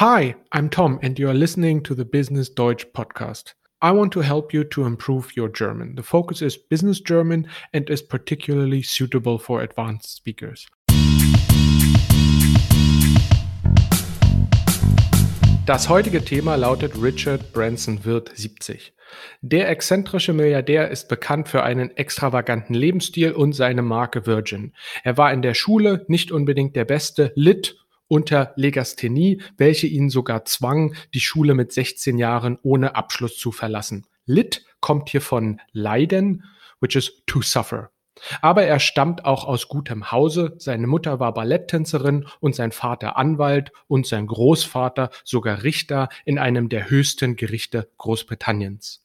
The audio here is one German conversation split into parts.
Hi, I'm Tom, and you are listening to the Business Deutsch podcast. I want to help you to improve your German. The focus is business German and is particularly suitable for advanced speakers. Das heutige Thema lautet Richard Branson wird 70. Der exzentrische Milliardär ist bekannt für einen extravaganten Lebensstil und seine Marke Virgin. Er war in der Schule nicht unbedingt der Beste, litt unter Legasthenie, welche ihn sogar zwang, die Schule mit 16 Jahren ohne Abschluss zu verlassen. Lit kommt hier von leiden, which is to suffer. Aber er stammt auch aus gutem Hause. Seine Mutter war Balletttänzerin und sein Vater Anwalt und sein Großvater sogar Richter in einem der höchsten Gerichte Großbritanniens.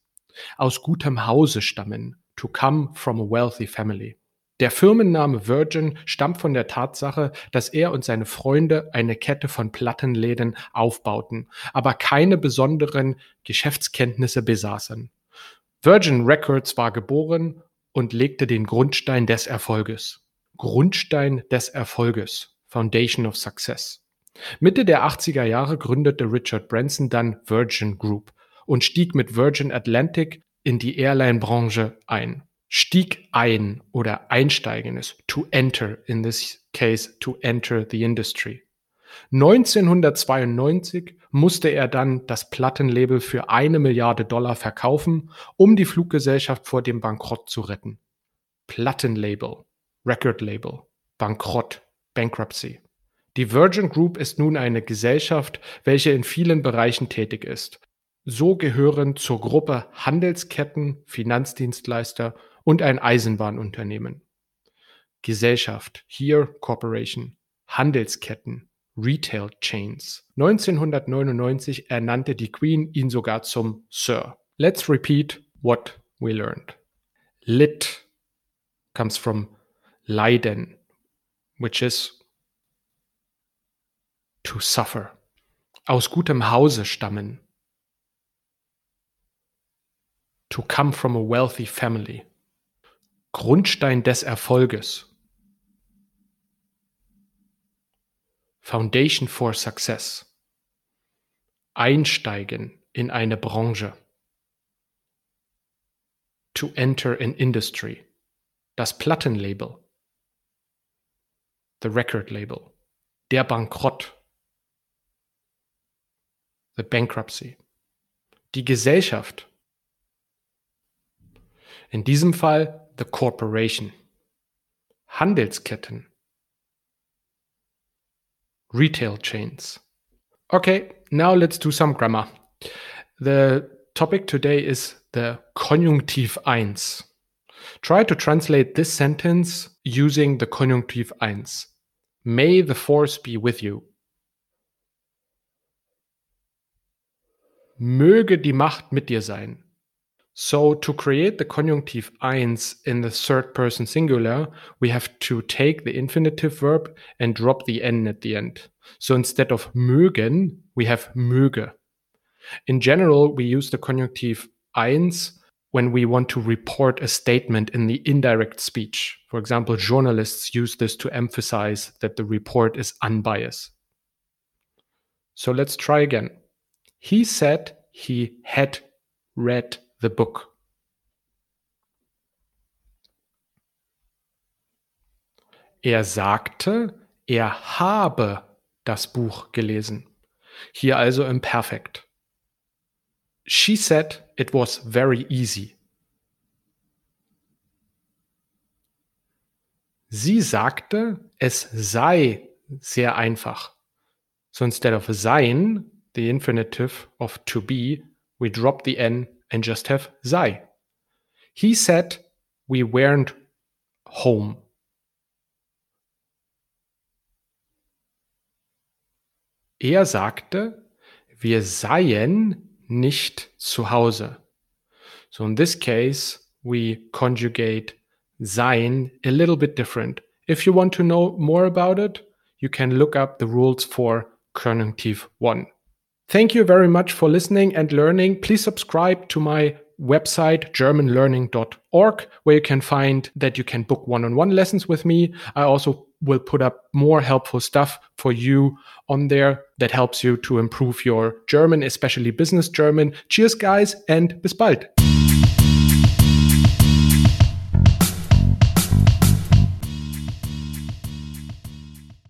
Aus gutem Hause stammen, to come from a wealthy family. Der Firmenname Virgin stammt von der Tatsache, dass er und seine Freunde eine Kette von Plattenläden aufbauten, aber keine besonderen Geschäftskenntnisse besaßen. Virgin Records war geboren und legte den Grundstein des Erfolges. Grundstein des Erfolges. Foundation of Success. Mitte der 80er Jahre gründete Richard Branson dann Virgin Group und stieg mit Virgin Atlantic in die Airline-Branche ein stieg ein oder einsteigen ist, to enter, in this case to enter the industry. 1992 musste er dann das Plattenlabel für eine Milliarde Dollar verkaufen, um die Fluggesellschaft vor dem Bankrott zu retten. Plattenlabel, Recordlabel, Bankrott, Bankruptcy. Die Virgin Group ist nun eine Gesellschaft, welche in vielen Bereichen tätig ist. So gehören zur Gruppe Handelsketten, Finanzdienstleister und ein Eisenbahnunternehmen. Gesellschaft, Here Corporation, Handelsketten, Retail Chains. 1999 ernannte die Queen ihn sogar zum Sir. Let's repeat what we learned. Lit comes from leiden, which is to suffer. Aus gutem Hause stammen. To come from a wealthy family. Grundstein des Erfolges. Foundation for Success. Einsteigen in eine Branche. To enter an industry. Das Plattenlabel. The Record Label. Der Bankrott. The Bankruptcy. Die Gesellschaft. In diesem Fall the corporation. Handelsketten. Retail chains. Okay, now let's do some grammar. The topic today is the Konjunktiv 1. Try to translate this sentence using the Konjunktiv 1. May the force be with you. Möge die Macht mit dir sein. So to create the conjunctive eins in the third person singular, we have to take the infinitive verb and drop the n at the end. So instead of mögen, we have möge. In general, we use the conjunctive eins when we want to report a statement in the indirect speech. For example, journalists use this to emphasize that the report is unbiased. So let's try again. He said he had read the book. Er sagte, er habe das Buch gelesen. Hier also im Perfekt. She said it was very easy. Sie sagte, es sei sehr einfach. So instead of sein, the infinitive of to be, we drop the n and just have sei. He said we weren't home. Er sagte, wir seien nicht zu Hause. So in this case, we conjugate sein a little bit different. If you want to know more about it, you can look up the rules for Konjunktiv 1. Thank you very much for listening and learning. Please subscribe to my website germanlearning.org where you can find that you can book one-on-one lessons with me. I also will put up more helpful stuff for you on there that helps you to improve your German, especially business German. Cheers, guys, and bis bald.